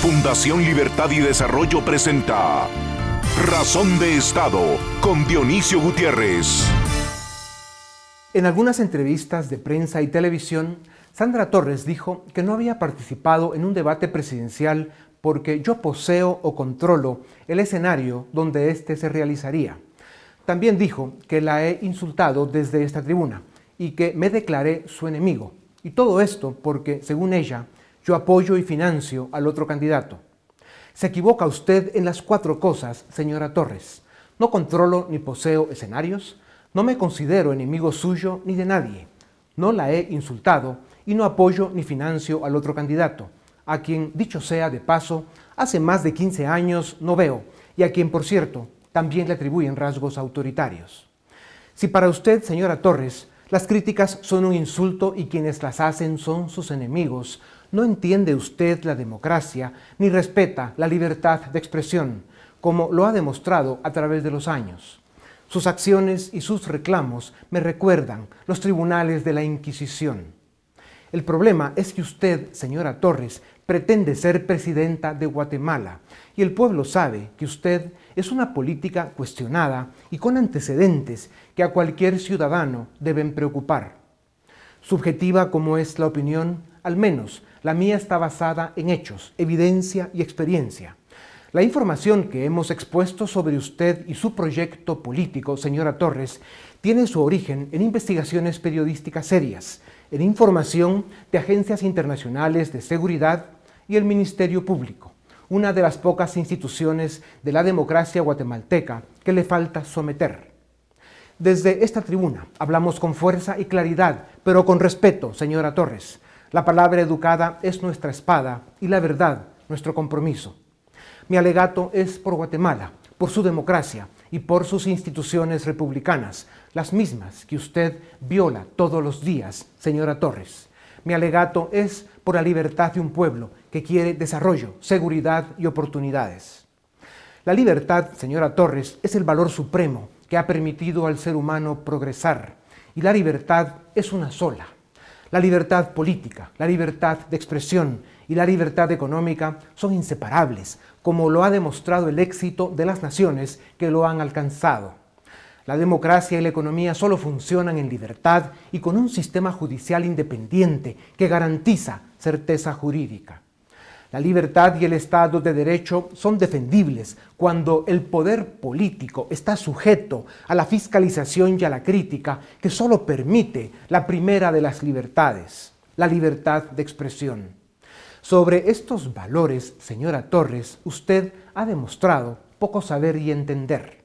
Fundación Libertad y Desarrollo presenta Razón de Estado con Dionisio Gutiérrez. En algunas entrevistas de prensa y televisión, Sandra Torres dijo que no había participado en un debate presidencial porque yo poseo o controlo el escenario donde éste se realizaría. También dijo que la he insultado desde esta tribuna y que me declaré su enemigo. Y todo esto porque, según ella, yo apoyo y financio al otro candidato. Se equivoca usted en las cuatro cosas, señora Torres. No controlo ni poseo escenarios, no me considero enemigo suyo ni de nadie. No la he insultado y no apoyo ni financio al otro candidato, a quien, dicho sea de paso, hace más de 15 años no veo y a quien, por cierto, también le atribuyen rasgos autoritarios. Si para usted, señora Torres, las críticas son un insulto y quienes las hacen son sus enemigos, no entiende usted la democracia ni respeta la libertad de expresión, como lo ha demostrado a través de los años. Sus acciones y sus reclamos me recuerdan los tribunales de la Inquisición. El problema es que usted, señora Torres, pretende ser presidenta de Guatemala y el pueblo sabe que usted es una política cuestionada y con antecedentes que a cualquier ciudadano deben preocupar. Subjetiva como es la opinión, al menos la mía está basada en hechos, evidencia y experiencia. La información que hemos expuesto sobre usted y su proyecto político, señora Torres, tiene su origen en investigaciones periodísticas serias, en información de agencias internacionales de seguridad y el Ministerio Público, una de las pocas instituciones de la democracia guatemalteca que le falta someter. Desde esta tribuna hablamos con fuerza y claridad, pero con respeto, señora Torres, la palabra educada es nuestra espada y la verdad nuestro compromiso. Mi alegato es por Guatemala, por su democracia y por sus instituciones republicanas, las mismas que usted viola todos los días, señora Torres. Mi alegato es por la libertad de un pueblo que quiere desarrollo, seguridad y oportunidades. La libertad, señora Torres, es el valor supremo que ha permitido al ser humano progresar y la libertad es una sola, la libertad política, la libertad de expresión y la libertad económica son inseparables, como lo ha demostrado el éxito de las naciones que lo han alcanzado. La democracia y la economía solo funcionan en libertad y con un sistema judicial independiente que garantiza certeza jurídica. La libertad y el Estado de Derecho son defendibles cuando el poder político está sujeto a la fiscalización y a la crítica que solo permite la primera de las libertades, la libertad de expresión. Sobre estos valores, señora Torres, usted ha demostrado poco saber y entender.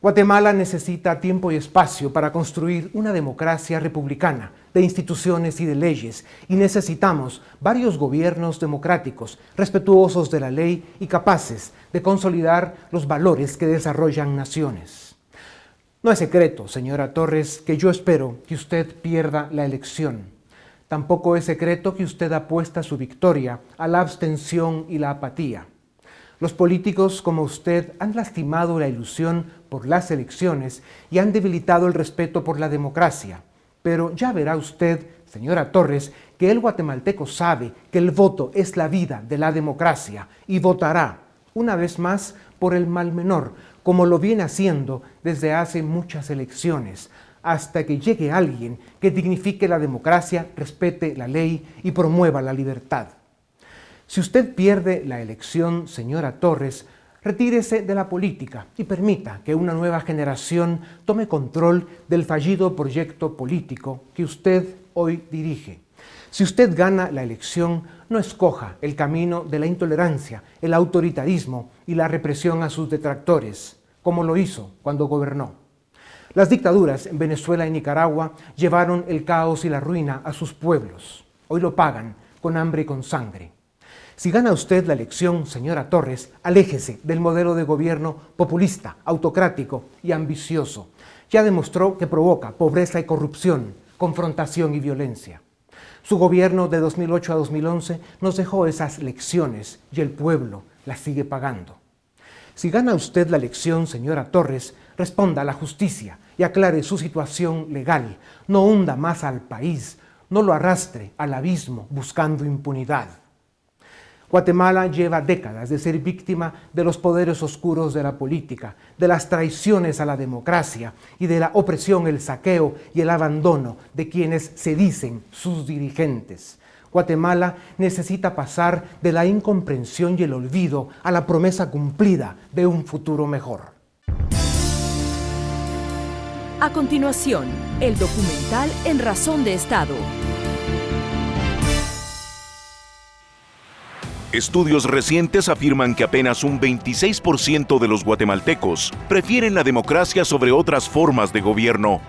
Guatemala necesita tiempo y espacio para construir una democracia republicana, de instituciones y de leyes, y necesitamos varios gobiernos democráticos, respetuosos de la ley y capaces de consolidar los valores que desarrollan naciones. No es secreto, señora Torres, que yo espero que usted pierda la elección. Tampoco es secreto que usted apuesta su victoria a la abstención y la apatía. Los políticos como usted han lastimado la ilusión por las elecciones y han debilitado el respeto por la democracia. Pero ya verá usted, señora Torres, que el guatemalteco sabe que el voto es la vida de la democracia y votará, una vez más, por el mal menor, como lo viene haciendo desde hace muchas elecciones, hasta que llegue alguien que dignifique la democracia, respete la ley y promueva la libertad. Si usted pierde la elección, señora Torres, retírese de la política y permita que una nueva generación tome control del fallido proyecto político que usted hoy dirige. Si usted gana la elección, no escoja el camino de la intolerancia, el autoritarismo y la represión a sus detractores, como lo hizo cuando gobernó. Las dictaduras en Venezuela y Nicaragua llevaron el caos y la ruina a sus pueblos. Hoy lo pagan con hambre y con sangre. Si gana usted la elección, señora Torres, aléjese del modelo de gobierno populista, autocrático y ambicioso. Ya demostró que provoca pobreza y corrupción, confrontación y violencia. Su gobierno de 2008 a 2011 nos dejó esas lecciones y el pueblo las sigue pagando. Si gana usted la elección, señora Torres, responda a la justicia y aclare su situación legal. No hunda más al país, no lo arrastre al abismo buscando impunidad. Guatemala lleva décadas de ser víctima de los poderes oscuros de la política, de las traiciones a la democracia y de la opresión, el saqueo y el abandono de quienes se dicen sus dirigentes. Guatemala necesita pasar de la incomprensión y el olvido a la promesa cumplida de un futuro mejor. A continuación, el documental En Razón de Estado. Estudios recientes afirman que apenas un 26% de los guatemaltecos prefieren la democracia sobre otras formas de gobierno.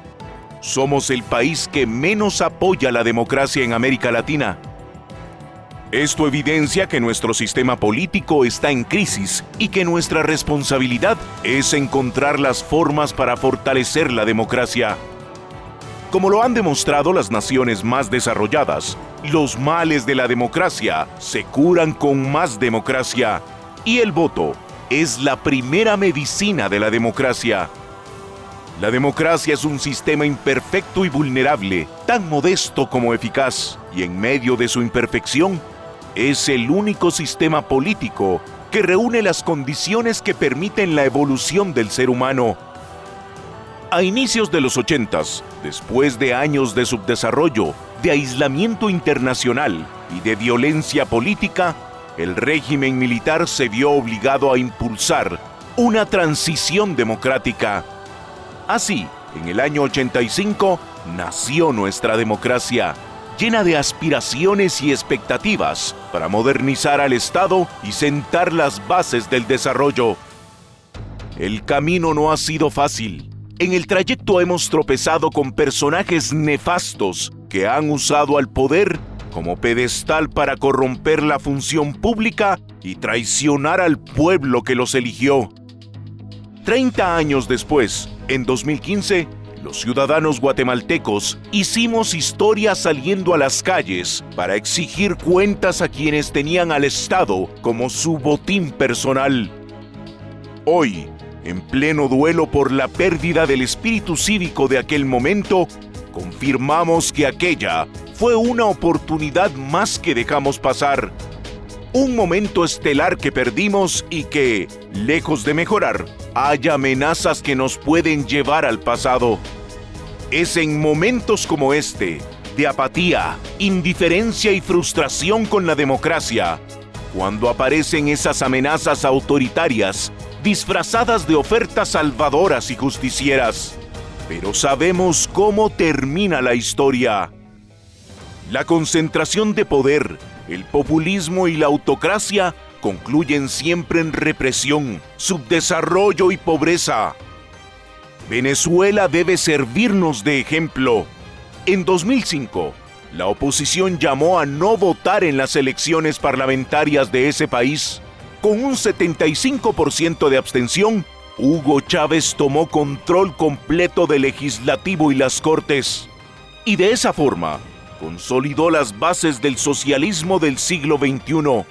Somos el país que menos apoya la democracia en América Latina. Esto evidencia que nuestro sistema político está en crisis y que nuestra responsabilidad es encontrar las formas para fortalecer la democracia. Como lo han demostrado las naciones más desarrolladas, los males de la democracia se curan con más democracia y el voto es la primera medicina de la democracia. La democracia es un sistema imperfecto y vulnerable, tan modesto como eficaz, y en medio de su imperfección, es el único sistema político que reúne las condiciones que permiten la evolución del ser humano a inicios de los 80, después de años de subdesarrollo, de aislamiento internacional y de violencia política, el régimen militar se vio obligado a impulsar una transición democrática. Así, en el año 85, nació nuestra democracia, llena de aspiraciones y expectativas para modernizar al Estado y sentar las bases del desarrollo. El camino no ha sido fácil en el trayecto hemos tropezado con personajes nefastos que han usado al poder como pedestal para corromper la función pública y traicionar al pueblo que los eligió. Treinta años después, en 2015, los ciudadanos guatemaltecos hicimos historia saliendo a las calles para exigir cuentas a quienes tenían al Estado como su botín personal. Hoy, en pleno duelo por la pérdida del espíritu cívico de aquel momento, confirmamos que aquella fue una oportunidad más que dejamos pasar. Un momento estelar que perdimos y que, lejos de mejorar, hay amenazas que nos pueden llevar al pasado. Es en momentos como este, de apatía, indiferencia y frustración con la democracia, cuando aparecen esas amenazas autoritarias disfrazadas de ofertas salvadoras y justicieras. Pero sabemos cómo termina la historia. La concentración de poder, el populismo y la autocracia concluyen siempre en represión, subdesarrollo y pobreza. Venezuela debe servirnos de ejemplo. En 2005, la oposición llamó a no votar en las elecciones parlamentarias de ese país con un 75% de abstención, Hugo Chávez tomó control completo del legislativo y las cortes. Y de esa forma, consolidó las bases del socialismo del siglo XXI.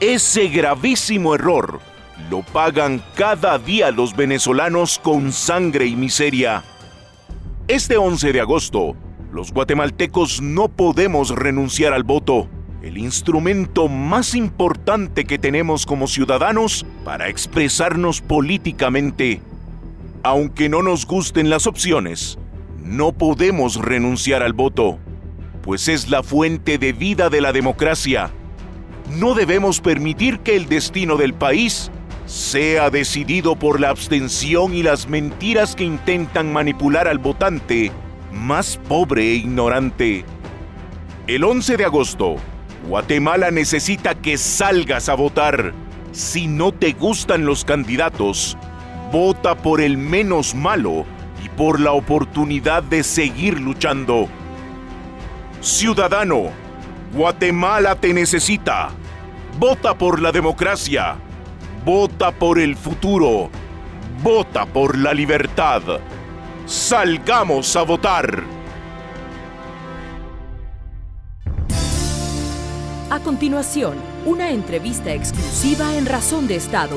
Ese gravísimo error lo pagan cada día los venezolanos con sangre y miseria. Este 11 de agosto, los guatemaltecos no podemos renunciar al voto el instrumento más importante que tenemos como ciudadanos para expresarnos políticamente. Aunque no nos gusten las opciones, no podemos renunciar al voto, pues es la fuente de vida de la democracia. No debemos permitir que el destino del país sea decidido por la abstención y las mentiras que intentan manipular al votante más pobre e ignorante. El 11 de agosto, Guatemala necesita que salgas a votar. Si no te gustan los candidatos, vota por el menos malo y por la oportunidad de seguir luchando. Ciudadano, Guatemala te necesita. Vota por la democracia. Vota por el futuro. Vota por la libertad. Salgamos a votar. A continuación, una entrevista exclusiva en Razón de Estado.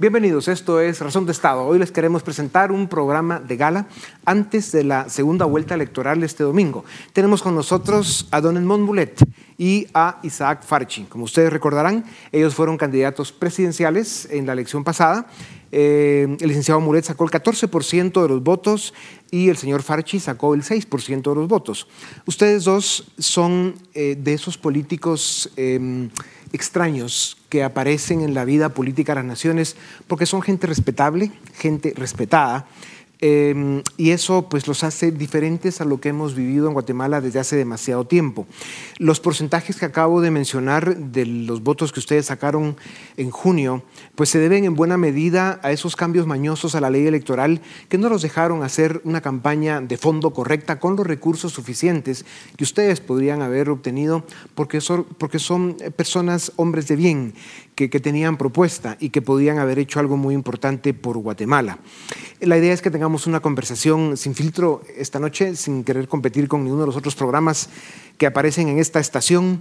Bienvenidos, esto es Razón de Estado. Hoy les queremos presentar un programa de gala antes de la segunda vuelta electoral este domingo. Tenemos con nosotros a Don Edmond Mulet y a Isaac Farchi. Como ustedes recordarán, ellos fueron candidatos presidenciales en la elección pasada. Eh, el licenciado Mulet sacó el 14% de los votos y el señor Farchi sacó el 6% de los votos. Ustedes dos son eh, de esos políticos em, extraños que aparecen en la vida política de las naciones porque son gente respetable, gente respetada Em, y eso pues los hace diferentes a lo que hemos vivido en Guatemala desde hace demasiado tiempo. Los porcentajes que acabo de mencionar de los votos que ustedes sacaron en junio, pues se deben en buena medida a esos cambios mañosos a la ley electoral que no los dejaron hacer una campaña de fondo correcta con los recursos suficientes que ustedes podrían haber obtenido porque son, porque son personas, hombres de bien, que, que tenían propuesta y que podían haber hecho algo muy importante por Guatemala. La idea es que tengamos una conversación sin filtro esta noche, sin querer competir con ninguno de los otros programas que aparecen en esta estación.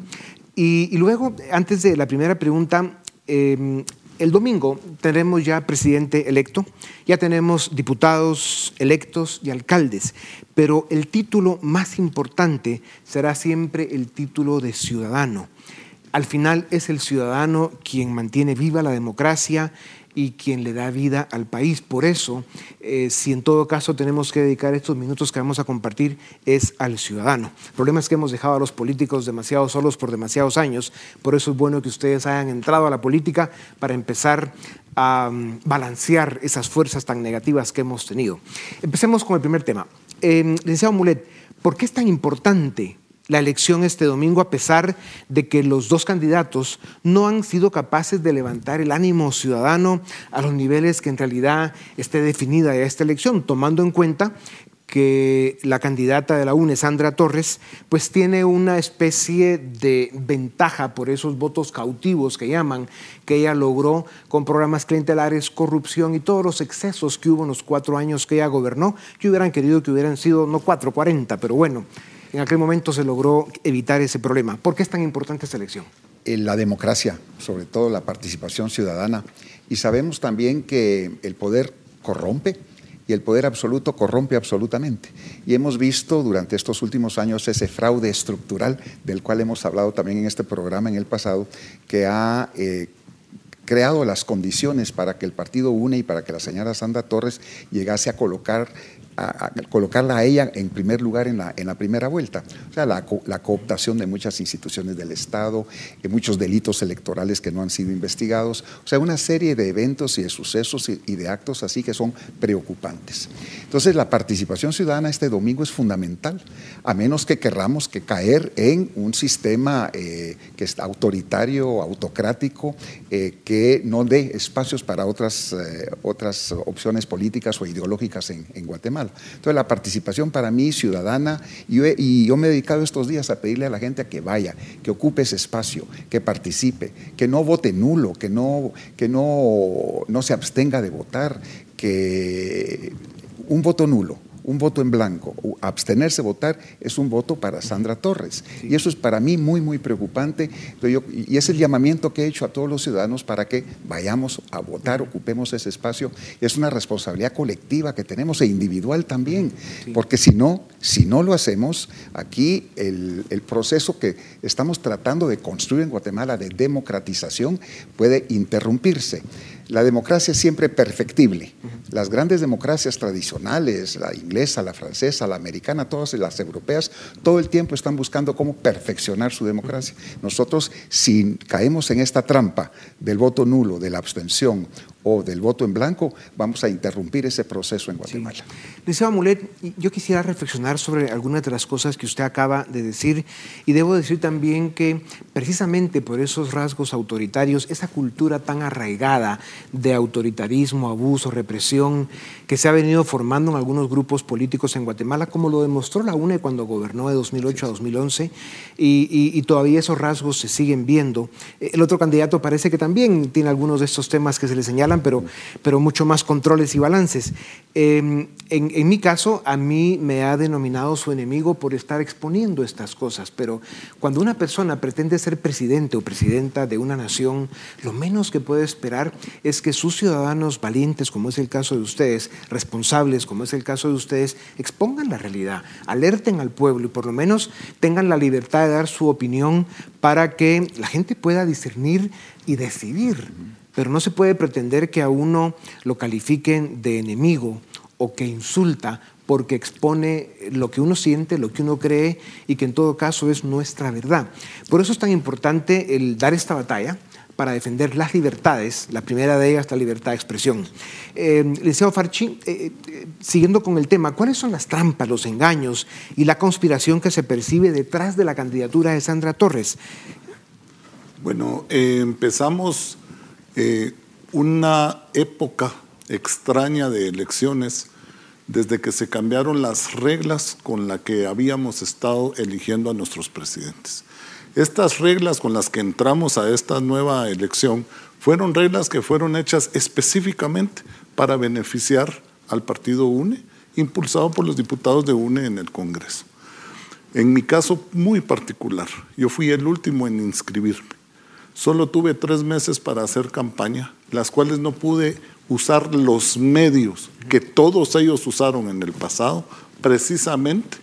Y, luego, antes de la primera pregunta, em, el domingo tendremos ya presidente electo, ya tenemos diputados electos y alcaldes, pero el título más importante será siempre el título de ciudadano. Al final es el ciudadano quien mantiene viva la democracia, y quien le da vida al país. Por eso, eh, si en todo caso tenemos que dedicar estos minutos que vamos a compartir, es al ciudadano. El problema es que hemos dejado a los políticos demasiado solos por demasiados años. Por eso es bueno que ustedes hayan entrado a la política para empezar a mm, balancear esas fuerzas tan negativas que hemos tenido. Empecemos con el primer tema. Eh, licenciado Mulet, ¿por qué es tan importante la elección este domingo a pesar de que los dos candidatos no han sido capaces de levantar el ánimo ciudadano a los niveles que en realidad esté definida esta elección, tomando en cuenta que la candidata de la UNE, Sandra Torres, pues tiene una especie de ventaja por esos votos cautivos que llaman, que ella logró con programas clientelares, corrupción y todos los excesos que hubo en los cuatro años que ella gobernó, que hubieran querido que hubieran sido no cuatro, cuarenta, pero bueno, en aquel momento se logró evitar ese problema. ¿Por qué es tan importante esta elección? Eh, la democracia, sobre todo la participación ciudadana. Y sabemos también que el poder corrompe y el poder absoluto corrompe absolutamente. Y hemos visto durante estos últimos años ese fraude estructural del cual hemos hablado también en este programa en el pasado, que ha eh, creado las condiciones para que el partido UNE y para que la señora Sandra Torres llegase a colocar a, colocarla a ella en primer lugar en la, primera vuelta. O sea, la, cooptación de muchas instituciones del Estado, muchos delitos electorales que no han sido investigados. O sea, una serie de eventos y de sucesos y, de actos así que son preocupantes. Entonces, la participación ciudadana este domingo es fundamental, a menos que querramos que caer en un sistema eh, que es autoritario, autocrático, eh, que no dé espacios para otras, eh, otras opciones políticas o ideológicas en Guatemala. Entonces la participación para mí ciudadana, y yo, me he dedicado estos días a pedirle a la gente que vaya, que ocupe ese espacio, que participe, que no vote nulo, que no, que no, no se abstenga de votar, que un voto nulo un voto en blanco, abstenerse votar, es un voto para Sandra Torres. Y eso es para mí muy, muy preocupante. y es el llamamiento que he hecho a todos los ciudadanos para que vayamos a votar, ocupemos ese espacio. Es una responsabilidad colectiva que tenemos e individual también, porque si no, si no lo hacemos, aquí el, el proceso que estamos tratando de construir en Guatemala de democratización puede interrumpirse. La democracia es siempre perfectible. Las grandes democracias tradicionales, la inglesa, la francesa, la americana, todas las europeas, todo el tiempo están buscando cómo perfeccionar su democracia. Nosotros, si caemos en esta trampa del voto nulo, de la abstención o del voto en blanco, vamos a interrumpir ese proceso en Guatemala. Sí. Amulet, yo quisiera reflexionar sobre algunas de las cosas que usted acaba de decir y debo decir también que precisamente por esos rasgos autoritarios, esa cultura tan arraigada de autoritarismo, abuso, represión que se ha venido formando en algunos grupos políticos en Guatemala, como lo demostró la UNE cuando gobernó de 2008 a 2011, y, y todavía esos rasgos se siguen viendo. El otro candidato parece que también tiene algunos de estos temas que se le señalan pero, pero mucho más controles y balances. Em, en, en, mi caso, a mí me ha denominado su enemigo por estar exponiendo estas cosas, pero cuando una persona pretende ser presidente o presidenta de una nación, lo menos que puede esperar es que sus ciudadanos valientes, como es el caso de ustedes, responsables, como es el caso de ustedes, expongan la realidad, alerten al pueblo y por lo menos tengan la libertad de dar su opinión para que la gente pueda discernir y decidir. Pero no se puede pretender que a uno lo califiquen de enemigo o que insulta porque expone lo que uno siente, lo que uno cree y que en todo caso es nuestra verdad. Por eso es tan importante el dar esta batalla para defender las libertades, la primera de ellas la libertad de expresión. Eh, Liceo Farchi, eh, eh, siguiendo con el tema, ¿cuáles son las trampas, los engaños y la conspiración que se percibe detrás de la candidatura de Sandra Torres? Bueno, eh, empezamos eh, una época extraña de elecciones desde que se cambiaron las reglas con las que habíamos estado eligiendo a nuestros presidentes. Estas reglas con las que entramos a esta nueva elección fueron reglas que fueron hechas específicamente para beneficiar al partido UNE, impulsado por los diputados de UNE en el Congreso. En mi caso muy particular, yo fui el último en inscribirme. Solo tuve tres meses para hacer campaña, las cuales no pude usar los medios que todos ellos usaron en el pasado, precisamente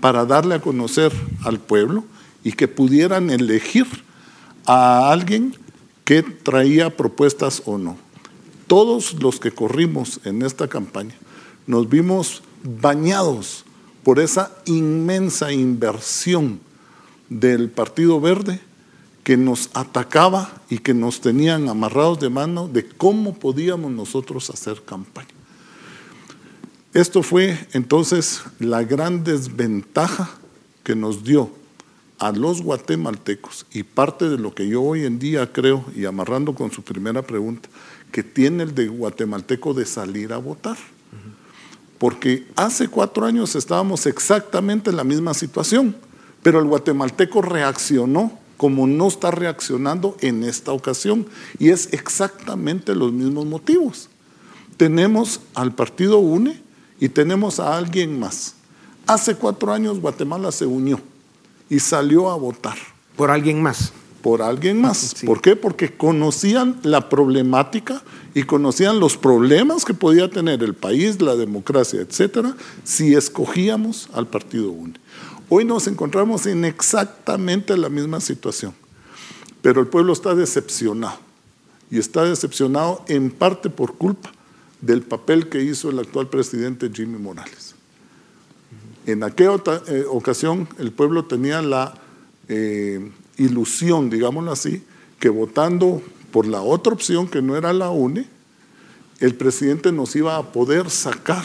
para darle a conocer al pueblo y que pudieran elegir a alguien que traía propuestas o no. Todos los que corrimos en esta campaña nos vimos bañados por esa inmensa inversión del Partido Verde que nos atacaba y que nos tenían amarrados de mano de cómo podíamos nosotros hacer campaña. Esto fue entonces la gran desventaja que nos dio a los guatemaltecos y parte de lo que yo hoy en día creo, y amarrando con su primera pregunta, que tiene el de guatemalteco de salir a votar. Porque hace cuatro años estábamos exactamente en la misma situación, pero el guatemalteco reaccionó como no está reaccionando en esta ocasión. Y es exactamente los mismos motivos. Tenemos al partido UNE y tenemos a alguien más. Hace cuatro años Guatemala se unió y salió a votar. ¿Por alguien más? Por alguien más. ¿Por qué? Porque conocían la problemática y conocían los problemas que podía tener el país, la democracia, etcétera, si escogíamos al partido UNE. Hoy nos encontramos en exactamente la misma situación, pero el pueblo está decepcionado y está decepcionado en parte por culpa del papel que hizo el actual presidente Jimmy Morales. En aquella eh, ocasión el pueblo tenía la eh, ilusión, digámoslo así, que votando por la otra opción que no era la UNE, el presidente nos iba a poder sacar,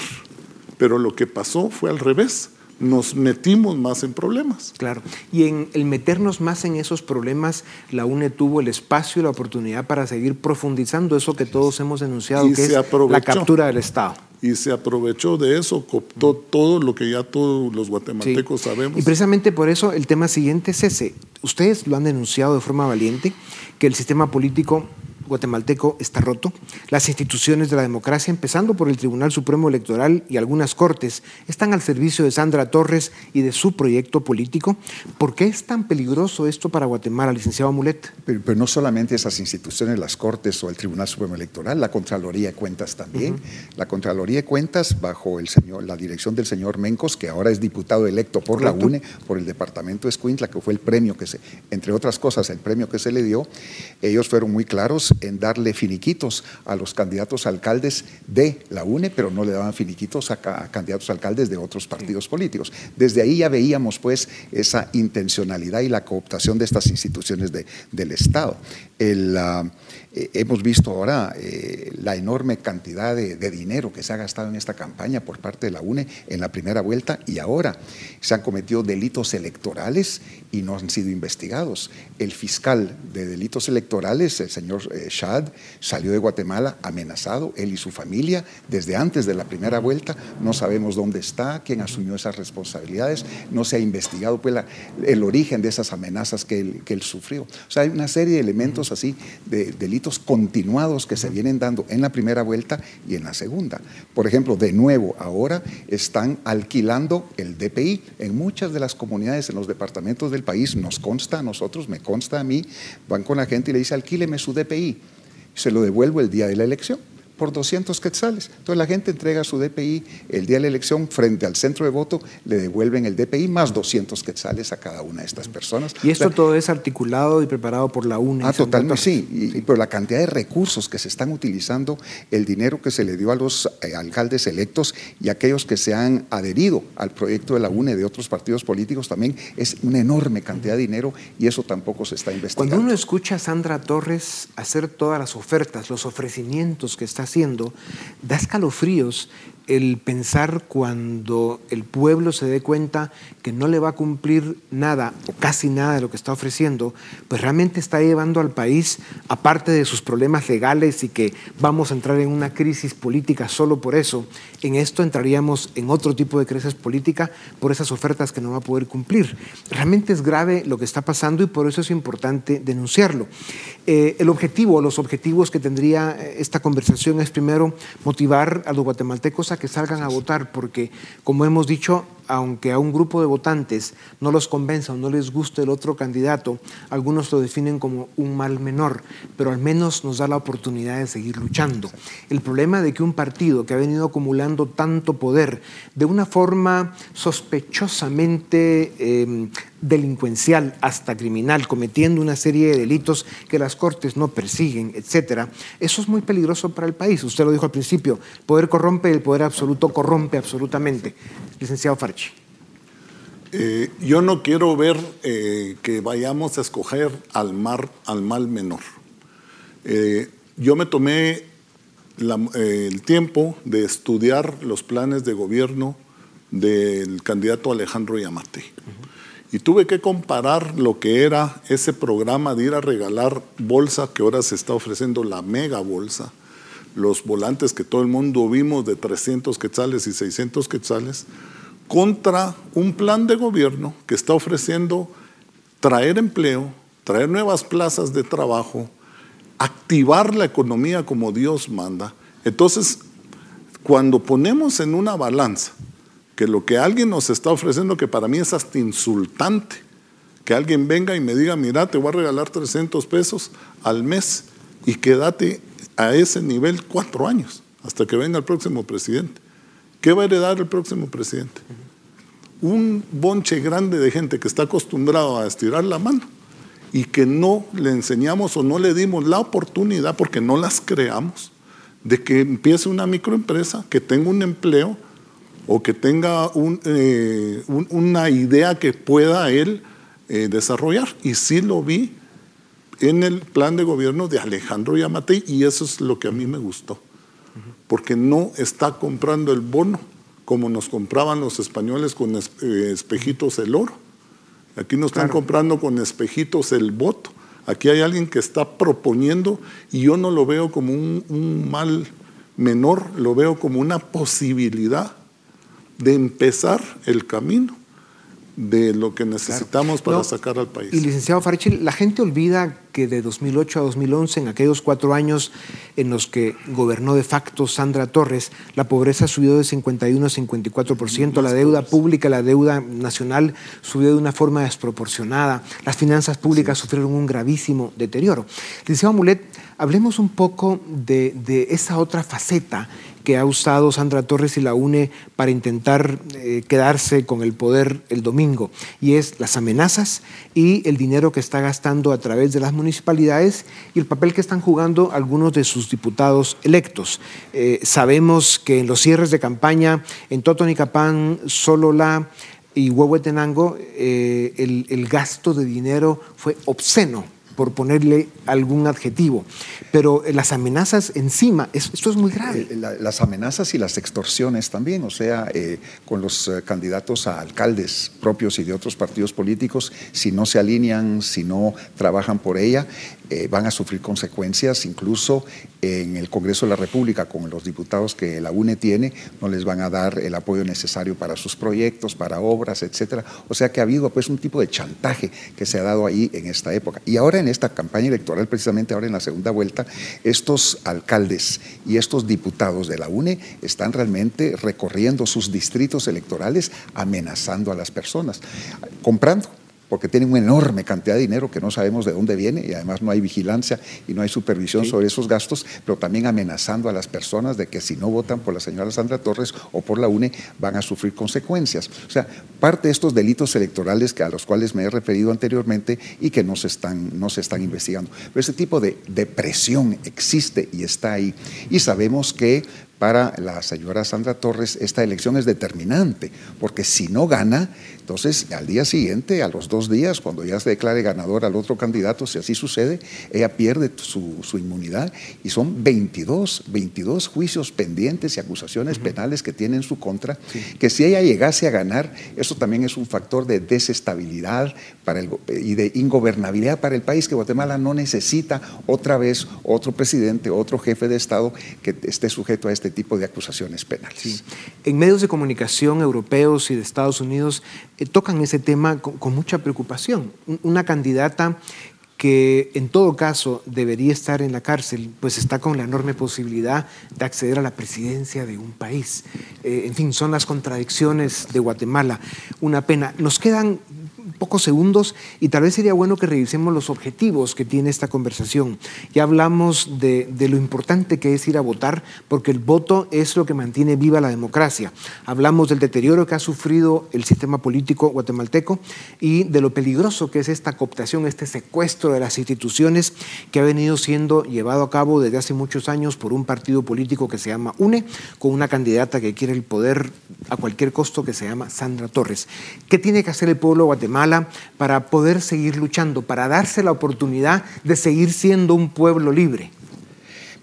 pero lo que pasó fue al revés nos metimos más en problemas. Claro, y en el meternos más en esos problemas, la UNE tuvo el espacio y la oportunidad para seguir profundizando eso que todos hemos denunciado, que es la captura del Estado. Y se aprovechó de eso, cooptó todo lo que ya todos los guatemaltecos sabemos. Y precisamente por eso el tema siguiente es ese. Ustedes lo han denunciado de forma valiente, que el sistema político guatemalteco está roto. Las instituciones de la democracia, empezando por el Tribunal Supremo Electoral y algunas cortes, están al servicio de Sandra Torres y de su proyecto político. ¿Por qué es tan peligroso esto para Guatemala, licenciado Mulet? Pero, no solamente esas instituciones, las cortes o el Tribunal Supremo Electoral, la Contraloría de Cuentas también. La Contraloría de Cuentas, bajo el señor, la dirección del señor Mencos, que ahora es diputado electo por la UNE, por el departamento de Escuintla, que fue el premio que se, entre otras cosas, el premio que se le dio, ellos fueron muy claros en darle finiquitos a los candidatos alcaldes de la UNE, pero no le daban finiquitos a, candidatos alcaldes de otros partidos políticos. Desde ahí ya veíamos pues esa intencionalidad y la cooptación de estas instituciones del Estado. Eh, hemos visto ahora eh, la enorme cantidad de, dinero que se ha gastado en esta campaña por parte de la UNE en la primera vuelta y ahora se han cometido delitos electorales y no han sido investigados. El fiscal de delitos electorales, el señor Chad, salió de Guatemala amenazado, él y su familia, desde antes de la primera vuelta. No sabemos dónde está, quién asumió esas responsabilidades, no se ha investigado pues, el origen de esas amenazas que él, que él sufrió. O sea, hay una serie de elementos así, de delitos continuados que se vienen dando en la primera vuelta y en la segunda. Por ejemplo, de nuevo, ahora están alquilando el DPI en muchas de las comunidades, en los departamentos del país, nos consta a nosotros, me consta a mí, van con la gente y le dice, alquíleme su DPI. Se lo devuelvo el día de la elección por 200 quetzales. Entonces la gente entrega su DPI el día de la elección frente al centro de voto, le devuelven el DPI más 200 quetzales a cada una de estas personas. ¿Y esto todo es articulado y preparado por la UNE? Ah, totalmente, sí. Y, por la cantidad de recursos que se están utilizando, el dinero que se le dio a los eh, alcaldes electos y aquellos que se han adherido al proyecto de la UNE de otros partidos políticos también es una enorme cantidad de dinero y eso tampoco se está investigando. Cuando uno escucha a Sandra Torres hacer todas las ofertas, los ofrecimientos que está haciendo, da escalofríos el pensar cuando el pueblo se dé cuenta que no le va a cumplir nada o casi nada de lo que está ofreciendo, pues realmente está llevando al país, aparte de sus problemas legales y que vamos a entrar en una crisis política solo por eso, en esto entraríamos en otro tipo de crisis política por esas ofertas que no va a poder cumplir. Realmente es grave lo que está pasando y por eso es importante denunciarlo. Eh, el objetivo, los objetivos que tendría eh, esta conversación es primero motivar a los guatemaltecos a que salgan a votar, porque como hemos dicho, aunque a un grupo de votantes no los convenza o no les guste el otro candidato, algunos lo definen como un mal menor, pero al menos nos da la oportunidad de seguir luchando. El problema de que un partido que ha venido acumulando tanto poder de una forma sospechosamente em, delincuencial hasta criminal, cometiendo una serie de delitos que las cortes no persiguen, etcétera, eso es muy peligroso para el país. Usted lo dijo al principio, el poder corrompe, el poder absoluto corrompe absolutamente. Licenciado Farchi. Eh, yo no quiero ver eh, que vayamos a escoger al, mar, al mal menor. Eh, yo me tomé el tiempo de estudiar los planes de gobierno del candidato Alejandro Yamate. Y tuve que comparar lo que era ese programa de ir a regalar bolsa, que ahora se está ofreciendo la mega bolsa, los volantes que todo el mundo vimos de 300 quetzales y 600 quetzales, contra un plan de gobierno que está ofreciendo traer empleo, traer nuevas plazas de trabajo, activar la economía como Dios manda. Entonces, cuando ponemos en una balanza que lo que alguien nos está ofreciendo, que para mí es hasta insultante, que alguien venga y me diga, mira, te voy a regalar 300 pesos al mes y quédate a ese nivel cuatro años, hasta que venga el próximo presidente. ¿Qué va a heredar el próximo presidente? Un bonche grande de gente que está acostumbrado a estirar la mano y que no le enseñamos o no le dimos la oportunidad, porque no las creamos, de que empiece una microempresa, que tenga un empleo o que tenga eh, una idea que pueda él eh, desarrollar. Y sí lo vi en el plan de gobierno de Alejandro Yamatei y eso es lo que a mí me gustó porque no está comprando el bono como nos compraban los españoles con eh, espejitos el oro. Aquí no están comprando con espejitos el voto. Aquí hay alguien que está proponiendo y yo no lo veo como un mal menor, lo veo como una posibilidad de empezar el camino de lo que necesitamos para sacar al país. Y licenciado Farchil, la gente olvida que de 2008 a 2011, en aquellos cuatro años en los que gobernó de facto Sandra Torres, la pobreza subió de 51 a 54%, la deuda pública, la deuda nacional subió de una forma desproporcionada, las finanzas públicas sufrieron un gravísimo deterioro. Licenciado Mulet, hablemos un poco de, de esa otra faceta que ha usado Sandra Torres y la UNE para intentar eh, quedarse con el poder el domingo, y es las amenazas y el dinero que está gastando a través de las municipalidades y el papel que están jugando algunos de sus diputados electos. Eh, sabemos que en los cierres de campaña en Totonicapán, Solola y Huehuetenango, eh, el, el gasto de dinero fue obsceno por ponerle algún adjetivo. Pero eh, las amenazas encima, esto es muy grave. Eh, las amenazas y las extorsiones también, o sea, eh, con los candidatos a alcaldes propios y de otros partidos políticos, si no se alinean, si no trabajan por ella, eh, van a sufrir consecuencias, incluso en el Congreso de la República, con los diputados que la UNE tiene, no les van a dar el apoyo necesario para sus proyectos, para obras, etcétera. O sea que ha habido pues un tipo de chantaje que se ha dado ahí en esta época. Y ahora en esta campaña electoral, precisamente ahora en la segunda vuelta, estos alcaldes y estos diputados de la UNE están realmente recorriendo sus distritos electorales amenazando a las personas, comprando porque tienen una enorme cantidad de dinero que no sabemos de dónde viene y además no hay vigilancia y no hay supervisión sobre esos gastos, pero también amenazando a las personas de que si no votan por la señora Sandra Torres o por la UNE van a sufrir consecuencias. O sea, parte de estos delitos electorales que a los cuales me he referido anteriormente y que no se están, no se están investigando. Pero ese tipo de, de presión existe y está ahí. Y sabemos que para la señora Sandra Torres esta elección es determinante, porque si no gana, entonces al día siguiente, a los dos días, cuando ya se declare ganador al otro candidato, si así sucede, ella pierde su, inmunidad y son 22, 22 juicios pendientes y acusaciones penales que tiene en su contra, que si ella llegase a ganar, eso también es un factor de desestabilidad para el, y de ingobernabilidad para el país, que Guatemala no necesita otra vez otro presidente, otro jefe de Estado que esté sujeto a este este tipo de acusaciones penales. En medios de comunicación europeos y de Estados Unidos eh, tocan ese tema con, mucha preocupación. Una candidata que en todo caso debería estar en la cárcel, pues está con la enorme posibilidad de acceder a la presidencia de un país. Eh, en fin, son las contradicciones de Guatemala. Una pena. Nos quedan pocos segundos y tal vez sería bueno que revisemos los objetivos que tiene esta conversación. Ya hablamos de, de, lo importante que es ir a votar porque el voto es lo que mantiene viva la democracia. Hablamos del deterioro que ha sufrido el sistema político guatemalteco y de lo peligroso que es esta cooptación, este secuestro de las instituciones que ha venido siendo llevado a cabo desde hace muchos años por un partido político que se llama UNE, con una candidata que quiere el poder a cualquier costo que se llama Sandra Torres. ¿Qué tiene que hacer el pueblo para poder seguir luchando, para darse la oportunidad de seguir siendo un pueblo libre?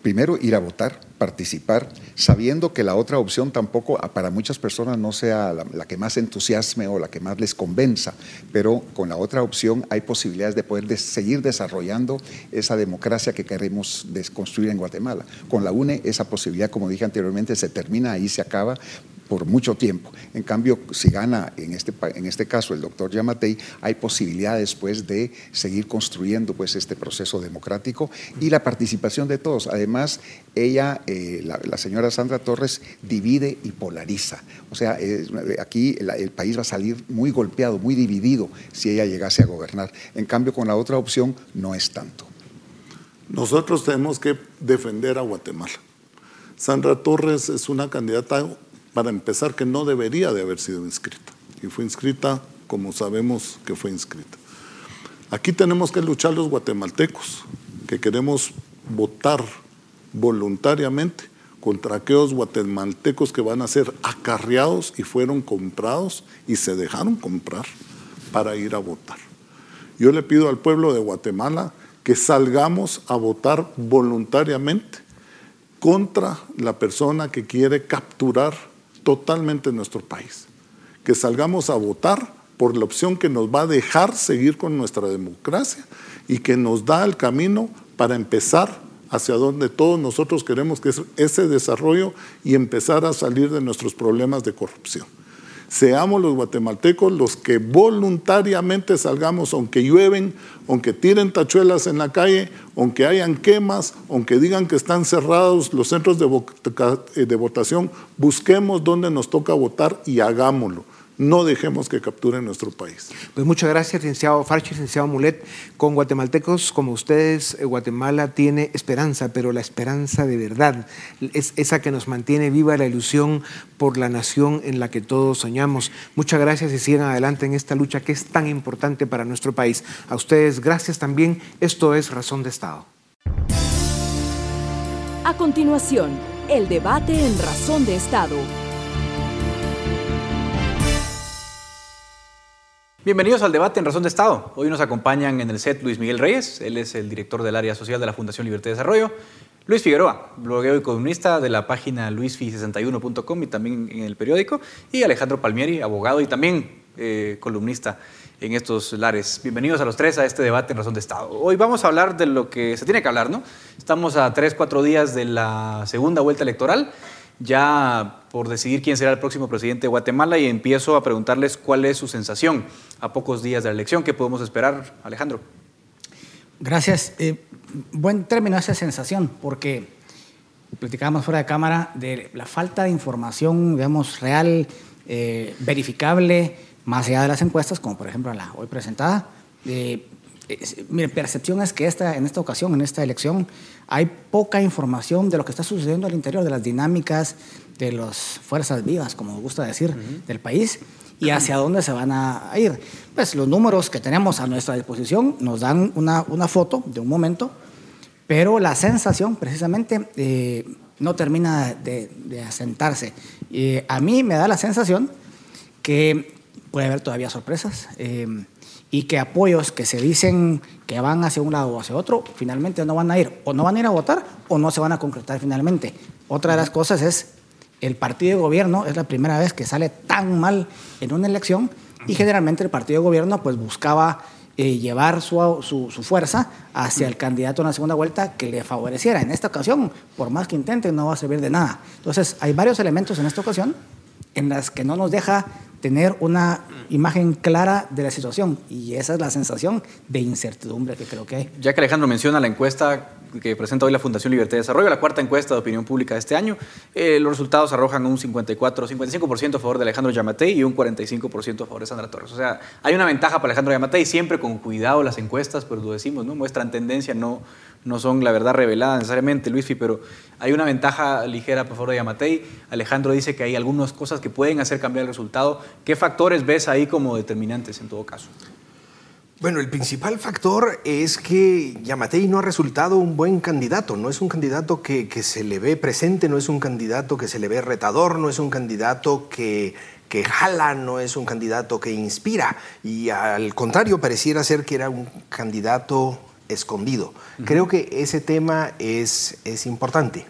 Primero, ir a votar, participar, sabiendo que la otra opción tampoco ah, para muchas personas no sea la, que más entusiasme o la que más les convenza, pero con la otra opción hay posibilidades de poder seguir desarrollando esa democracia que queremos construir en Guatemala. Con la UNE esa posibilidad, como dije anteriormente, se termina, ahí se acaba, por mucho tiempo. En cambio, si gana en este, en este caso el doctor Yamatei, hay posibilidades pues, de seguir construyendo pues, este proceso democrático y la participación de todos. Además, ella, eh, la, señora Sandra Torres, divide y polariza. O sea, aquí el país va a salir muy golpeado, muy dividido si ella llegase a gobernar. En cambio, con la otra opción no es tanto. Nosotros tenemos que defender a Guatemala. Sandra Torres es una candidata para empezar, que no debería de haber sido inscrita. Y fue inscrita como sabemos que fue inscrita. Aquí tenemos que luchar los guatemaltecos, que queremos votar voluntariamente contra aquellos guatemaltecos que van a ser acarreados y fueron comprados y se dejaron comprar para ir a votar. Yo le pido al pueblo de Guatemala que salgamos a votar voluntariamente contra la persona que quiere capturar totalmente en nuestro país. Que salgamos a votar por la opción que nos va a dejar seguir con nuestra democracia y que nos da el camino para empezar hacia donde todos nosotros queremos que es ese desarrollo y empezar a salir de nuestros problemas de corrupción seamos los guatemaltecos los que voluntariamente salgamos, aunque llueven, aunque tiren tachuelas en la calle, aunque hayan quemas, aunque digan que están cerrados los centros de, de votación, busquemos dónde nos toca votar y hagámoslo no dejemos que capturen nuestro país. Pues muchas gracias, licenciado Farchi, licenciado Mulet. Con guatemaltecos como ustedes, eh, Guatemala tiene esperanza, pero la esperanza de verdad es esa que nos mantiene viva la ilusión por la nación en la que todos soñamos. Muchas gracias y sigan adelante en esta lucha que es tan importante para nuestro país. A ustedes, gracias también. Esto es Razón de Estado. A continuación, el debate en Razón de Estado Bienvenidos al debate en Razón de Estado. Hoy nos acompañan en el set Luis Miguel Reyes, él es el director del área social de la Fundación Libertad y Desarrollo. Luis Figueroa, blogueo y columnista de la página luisfi61.com y también en el periódico. Y Alejandro Palmieri, abogado y también eh, columnista en estos lares. Bienvenidos a los tres a este debate en Razón de Estado. Hoy vamos a hablar de lo que se tiene que hablar, ¿no? Estamos a tres, cuatro días de la segunda vuelta electoral ya por decidir quién será el próximo presidente de Guatemala y empiezo a preguntarles cuál es su sensación a pocos días de la elección. ¿Qué podemos esperar, Alejandro? Gracias. Eh, buen término esa sensación, porque platicábamos fuera de cámara de la falta de información, digamos, real, eh, verificable, más allá de las encuestas, como por ejemplo la hoy presentada. Eh, mi percepción es que esta, en esta ocasión, en esta elección, hay poca información de lo que está sucediendo al interior, de las dinámicas, de las fuerzas vivas, como gusta decir, del país y hacia dónde se van a ir. Pues los números que tenemos a nuestra disposición nos dan una, una foto de un momento, pero la sensación precisamente eh, no termina de, de asentarse. Y a mí me da la sensación que puede haber todavía sorpresas. Eh, y que apoyos que se dicen que van hacia un lado o hacia otro, finalmente no van a ir, o no van a ir a votar, o no se van a concretar finalmente. Otra de las cosas es, el partido de gobierno es la primera vez que sale tan mal en una elección, y generalmente el partido de gobierno pues buscaba eh, llevar su, su, su, fuerza hacia el candidato en la segunda vuelta que le favoreciera. En esta ocasión, por más que intenten, no va a servir de nada. Entonces, hay varios elementos en esta ocasión en las que no nos deja tener una imagen clara de la situación y esa es la sensación de incertidumbre que creo que hay. Ya que Alejandro menciona la encuesta que presenta hoy la Fundación Libertad y Desarrollo, la cuarta encuesta de opinión pública de este año, eh, los resultados arrojan un 54, 55% a favor de Alejandro Yamatei y un 45% a favor de Sandra Torres. O sea, hay una ventaja para Alejandro Yamatei, siempre con cuidado las encuestas, pero lo decimos, ¿no? muestran tendencia, no, no son la verdad revelada necesariamente, Luisfi, pero hay una ventaja ligera por favor de Yamatei. Alejandro dice que hay algunas cosas que pueden hacer cambiar el resultado. ¿Qué factores ves ahí como determinantes en todo caso? Bueno, el principal factor es que Yamatei no ha resultado un buen candidato, no es un candidato que, que, se le ve presente, no es un candidato que se le ve retador, no es un candidato que, que jala, no es un candidato que inspira y al contrario pareciera ser que era un candidato escondido. Creo que ese tema es, es importante.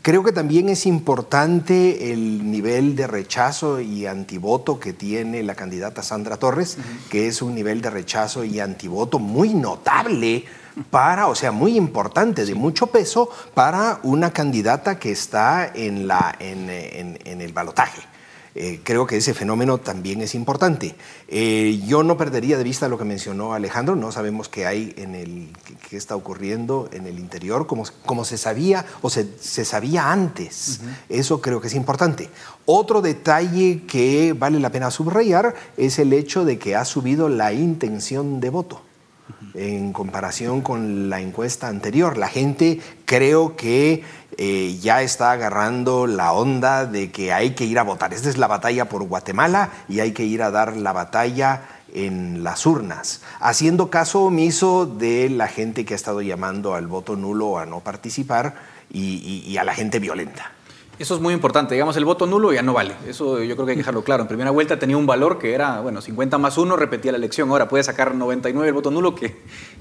Creo que también es importante el nivel de rechazo y antivoto que tiene la candidata Sandra Torres, que es un nivel de rechazo y antivoto muy notable para, o sea, muy importante, de mucho peso para una candidata que está en, la, en, en, en el balotaje. Eh, creo que ese fenómeno también es importante. Eh, yo no perdería de vista lo que mencionó Alejandro, no sabemos qué hay en el, qué está ocurriendo en el interior, como, como se sabía o se, se sabía antes. Uh -huh. Eso creo que es importante. Otro detalle que vale la pena subrayar es el hecho de que ha subido la intención de voto en comparación con la encuesta anterior. La gente creo que eh, ya está agarrando la onda de que hay que ir a votar. Esta es la batalla por Guatemala y hay que ir a dar la batalla en las urnas, haciendo caso omiso de la gente que ha estado llamando al voto nulo a no participar y, y, y a la gente violenta. Eso es muy importante. Digamos, el voto nulo ya no vale. Eso yo creo que hay que dejarlo claro. En primera vuelta tenía un valor que era, bueno, 50 más 1 repetía la elección. Ahora puede sacar 99 el voto nulo, que,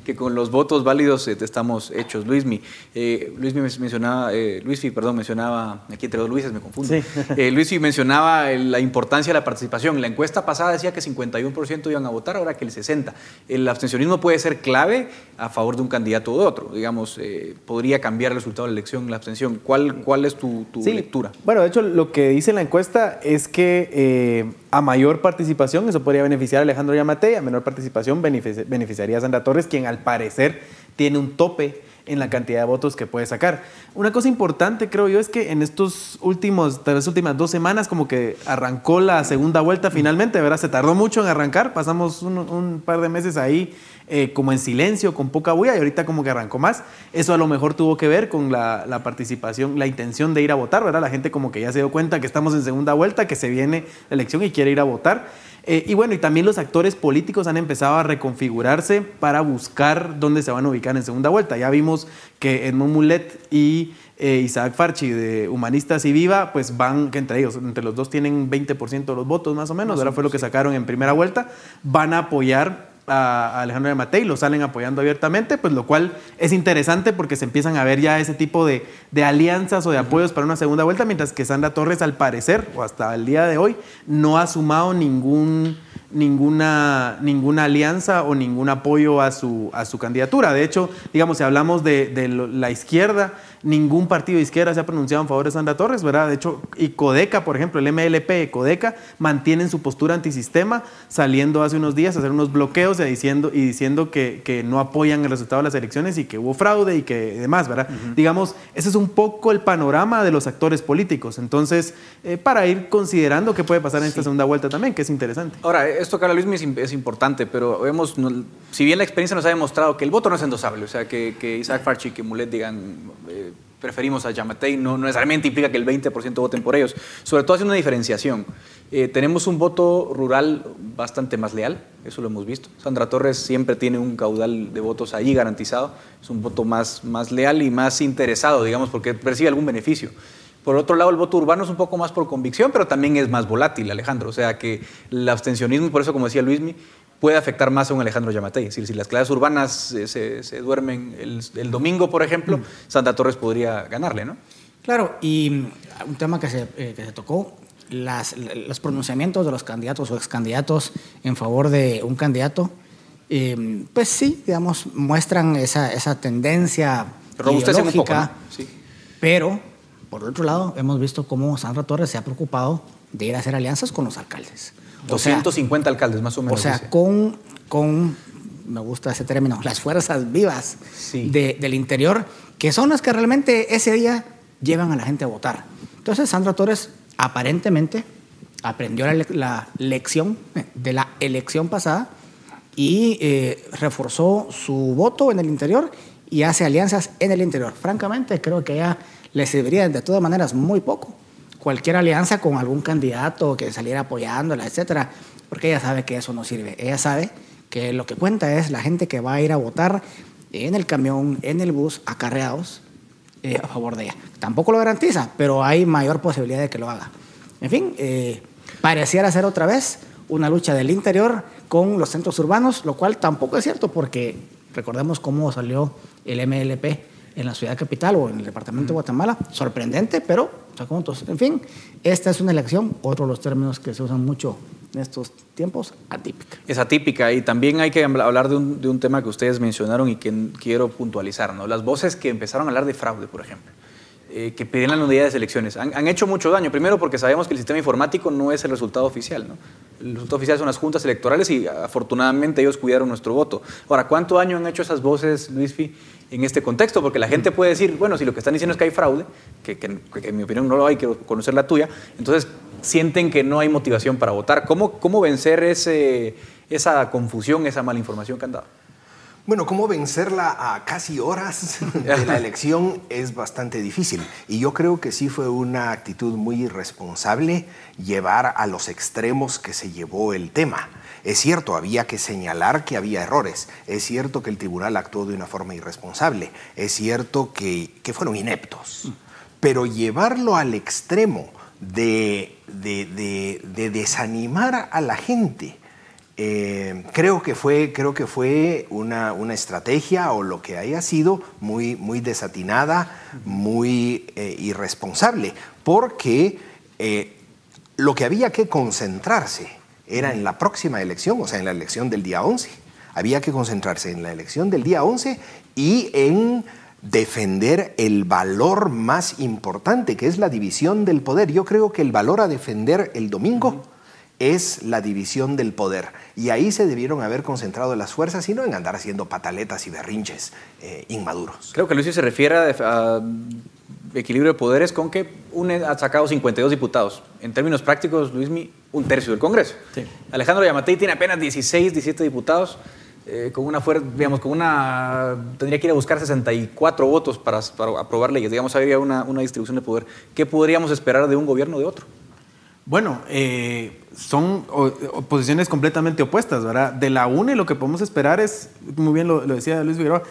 que con los votos válidos eh, estamos hechos. Luismi, eh, Luismi mencionaba, eh, Luisfi, perdón, mencionaba, aquí entre dos Luises me confundo. Sí. Eh, Luisfi mencionaba la importancia de la participación. La encuesta pasada decía que 51% iban a votar, ahora que el 60%. El abstencionismo puede ser clave a favor de un candidato u otro. Digamos, eh, podría cambiar el resultado de la elección, la abstención. ¿Cuál, cuál es tu, tu sí. Bueno, de hecho, lo que dice la encuesta es que eh, a mayor participación, eso podría beneficiar a Alejandro Yamatei, a menor participación beneficiaría a Sandra Torres, quien al parecer tiene un tope en la cantidad de votos que puede sacar. Una cosa importante, creo yo, es que en estos últimos, las últimas dos semanas, como que arrancó la segunda vuelta finalmente, ¿verdad? Se tardó mucho en arrancar, pasamos un, un par de meses ahí eh, como en silencio, con poca bulla, y ahorita como que arrancó más. Eso a lo mejor tuvo que ver con la, la, participación, la intención de ir a votar, ¿verdad? La gente como que ya se dio cuenta que estamos en segunda vuelta, que se viene la elección y quiere ir a votar. Eh, y bueno, y también los actores políticos han empezado a reconfigurarse para buscar dónde se van a ubicar en segunda vuelta. Ya vimos que Edmond Mulet y eh, Isaac Farchi de Humanistas y Viva, pues van, que entre ellos, entre los dos tienen 20% de los votos más o menos, ahora fue lo que sacaron en primera vuelta, van a apoyar a Alejandro de Matei, lo salen apoyando abiertamente, pues lo cual es interesante porque se empiezan a ver ya ese tipo de, alianzas o de apoyos para una segunda vuelta, mientras que Sandra Torres al parecer, o hasta el día de hoy, no ha sumado ningún ninguna, ninguna alianza o ningún apoyo a su, a su candidatura. De hecho, digamos, si hablamos de la izquierda, ningún partido de izquierda se ha pronunciado en favor de Sandra Torres, ¿verdad? De hecho, y Codeca, por ejemplo, el MLP Codeca, mantienen su postura antisistema, saliendo hace unos días a hacer unos bloqueos y diciendo, y diciendo que, que no apoyan el resultado de las elecciones y que hubo fraude y que demás, ¿verdad? Digamos, ese es un poco el panorama de los actores políticos. Entonces, eh, para ir considerando qué puede pasar en esta segunda vuelta también, que es interesante. Ahora, esto, Carlos Luis, es importante, pero vemos, si bien la experiencia nos ha demostrado que el voto no es endosable, o sea, que, que Isaac Farchi y que Mulet digan, eh, preferimos a Yamatei, no, no, necesariamente implica que el 20% voten por ellos, sobre todo haciendo una diferenciación. Eh, tenemos un voto rural bastante más leal, eso lo hemos visto. Sandra Torres siempre tiene un caudal de votos ahí garantizado, es un voto más, más leal y más interesado, digamos, porque percibe algún beneficio. Por otro lado, el voto urbano es un poco más por convicción, pero también es más volátil, Alejandro. O sea que el abstencionismo, por eso, como decía Luismi, puede afectar más a un Alejandro Yamatei. Es decir, si las clases urbanas se, se, duermen el, el, domingo, por ejemplo, mm. Santa Torres podría ganarle, ¿no? Claro, y un tema que se, eh, que se tocó, las, los pronunciamientos de los candidatos o excandidatos en favor de un candidato, eh, pues sí, digamos, muestran esa, esa tendencia ideológica, un poco, ¿no? sí. pero por otro lado, hemos visto cómo Sandra Torres se ha preocupado de ir a hacer alianzas con los alcaldes. 250 sea, alcaldes, más o menos. O sea, con, con, me gusta ese término, las fuerzas vivas sí. de, del interior, que son las que realmente ese día llevan a la gente a votar. Entonces, Sandra Torres aparentemente aprendió la, la lección de la elección pasada y eh, reforzó su voto en el interior y hace alianzas en el interior. Francamente, creo que ella le serviría de todas maneras muy poco. Cualquier alianza con algún candidato que saliera apoyándola, etcétera, porque ella sabe que eso no sirve. Ella sabe que lo que cuenta es la gente que va a ir a votar en el camión, en el bus, acarreados eh, a favor de ella. Tampoco lo garantiza, pero hay mayor posibilidad de que lo haga. En fin, eh, pareciera ser otra vez una lucha del interior con los centros urbanos, lo cual tampoco es cierto porque recordemos cómo salió el MLP en la ciudad capital o en el departamento de Guatemala. Sorprendente, pero juntos. En fin, esta es una elección, otro de los términos que se usan mucho en estos tiempos, atípica. Es atípica y también hay que hablar de un, de un tema que ustedes mencionaron y que quiero puntualizar, ¿no? Las voces que empezaron a hablar de fraude, por ejemplo. Eh, que pedían la nulidad de elecciones. Han, han, hecho mucho daño. Primero porque sabemos que el sistema informático no es el resultado oficial. ¿no? El resultado oficial son las juntas electorales y afortunadamente ellos cuidaron nuestro voto. Ahora, ¿cuánto daño han hecho esas voces, Luisfi, en este contexto? Porque la gente puede decir, bueno, si lo que están diciendo es que hay fraude, que, que, que en mi opinión no lo hay, quiero conocer la tuya, entonces sienten que no hay motivación para votar. ¿Cómo, cómo vencer ese, esa confusión, esa mala información que han dado? Bueno, cómo vencerla a casi horas de la elección es bastante difícil. Y yo creo que sí fue una actitud muy irresponsable llevar a los extremos que se llevó el tema. Es cierto, había que señalar que había errores. Es cierto que el tribunal actuó de una forma irresponsable. Es cierto que, que fueron ineptos. Pero llevarlo al extremo de, de, de, de desanimar a la gente, eh, creo que fue, creo que fue una, una, estrategia o lo que haya sido muy, muy desatinada, muy eh, irresponsable, porque eh, lo que había que concentrarse era en la próxima elección, o sea, en la elección del día 11. Había que concentrarse en la elección del día 11 y en defender el valor más importante, que es la división del poder. Yo creo que el valor a defender el domingo es la división del poder. Y ahí se debieron haber concentrado las fuerzas y no en andar haciendo pataletas y berrinches eh, inmaduros. Creo que Lucio se refiere a, a, equilibrio de poderes con que UNE ha sacado 52 diputados. En términos prácticos, Luismi, un tercio del Congreso. Sí. Alejandro Yamatei tiene apenas 16, 17 diputados. Eh, con una fuerza, digamos, con una. tendría que ir a buscar 64 votos para, para aprobar leyes. Digamos, habría una, una distribución de poder. ¿Qué podríamos esperar de un gobierno de otro? Bueno, eh, son posiciones completamente opuestas, ¿verdad? De la UNE lo que podemos esperar es, muy bien lo, decía Luis Figueroa,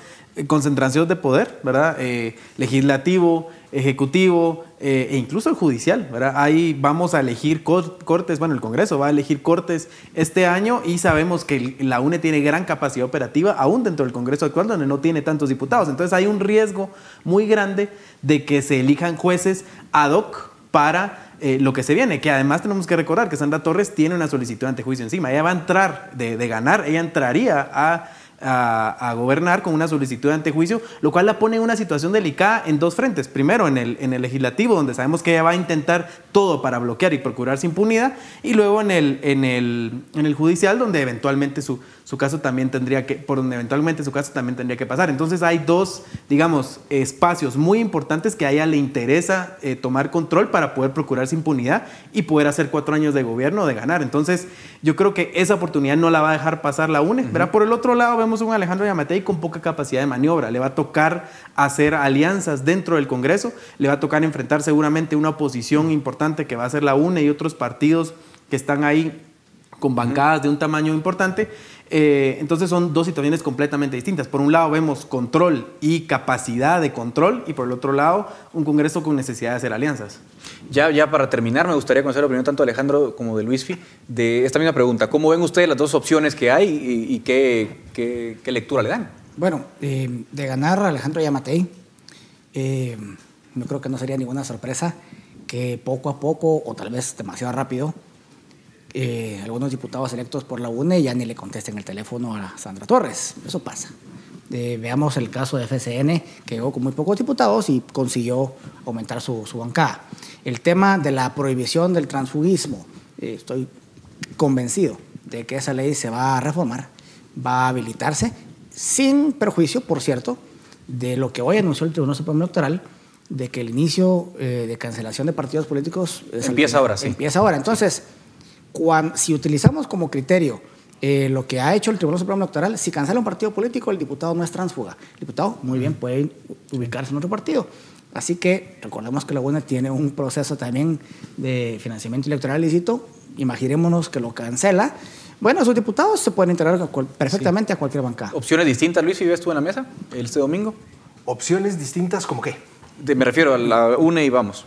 concentración de poder, ¿verdad? Eh, legislativo, ejecutivo eh, e incluso el judicial, ¿verdad? Ahí vamos a elegir cortes, bueno, el Congreso va a elegir cortes este año y sabemos que la UNE tiene gran capacidad operativa, aún dentro del Congreso actual, donde no tiene tantos diputados. Entonces hay un riesgo muy grande de que se elijan jueces ad hoc para eh, lo que se viene, que además tenemos que recordar que Sandra Torres tiene una solicitud ante juicio encima. Ella va a entrar de, de ganar, ella entraría a a, gobernar con una solicitud de antejuicio, lo cual la pone en una situación delicada en dos frentes. Primero, en el, en el legislativo, donde sabemos que ella va a intentar todo para bloquear y procurarse impunidad, y luego en el, en el, en el judicial, donde eventualmente su, su caso también tendría que, por donde eventualmente su caso también tendría que pasar. Entonces hay dos, digamos, espacios muy importantes que a ella le interesa eh, tomar control para poder procurarse impunidad y poder hacer cuatro años de gobierno de ganar. Entonces yo creo que esa oportunidad no la va a dejar pasar la UNE. Por el otro lado vemos un Alejandro Yamatei con poca capacidad de maniobra. Le va a tocar hacer alianzas dentro del Congreso, le va a tocar enfrentar seguramente una oposición importante que va a ser la UNE y otros partidos que están ahí con bancadas de un tamaño importante. Eh, entonces son dos situaciones completamente distintas. Por un lado vemos control y capacidad de control y por el otro lado un Congreso con necesidad de hacer alianzas. Ya, ya para terminar, me gustaría conocer la opinión tanto de Alejandro como de Luisfi de esta misma pregunta. ¿Cómo ven ustedes las dos opciones que hay y, qué, qué, lectura le dan? Bueno, eh, de ganar Alejandro Yamatei, eh, no creo que no sería ninguna sorpresa que poco a poco o tal vez demasiado rápido eh, algunos diputados electos por la UNE ya ni le contesten el teléfono a Sandra Torres. Eso pasa. Eh, veamos el caso de FCN, que llegó con muy pocos diputados y consiguió aumentar su, su bancada. El tema de la prohibición del transfugismo, eh, estoy convencido de que esa ley se va a reformar, va a habilitarse, sin perjuicio, por cierto, de lo que hoy anunció el Tribunal Supremo Electoral, de que el inicio de cancelación de partidos políticos empieza ahora, sí. Empieza ahora. Entonces, si utilizamos como criterio eh, lo que ha hecho el Tribunal Supremo Electoral, si cancela un partido político, el diputado no es transfuga. El diputado, muy bien, puede ubicarse en otro partido. Así que recordemos que la UNE tiene un proceso también de financiamiento electoral lícito. Imaginémonos que lo cancela. Bueno, sus diputados se pueden integrar perfectamente a cualquier bancada. ¿Opciones distintas, Luis, si ves tú en la mesa este domingo? ¿Opciones distintas como qué? me refiero a la UNE y vamos.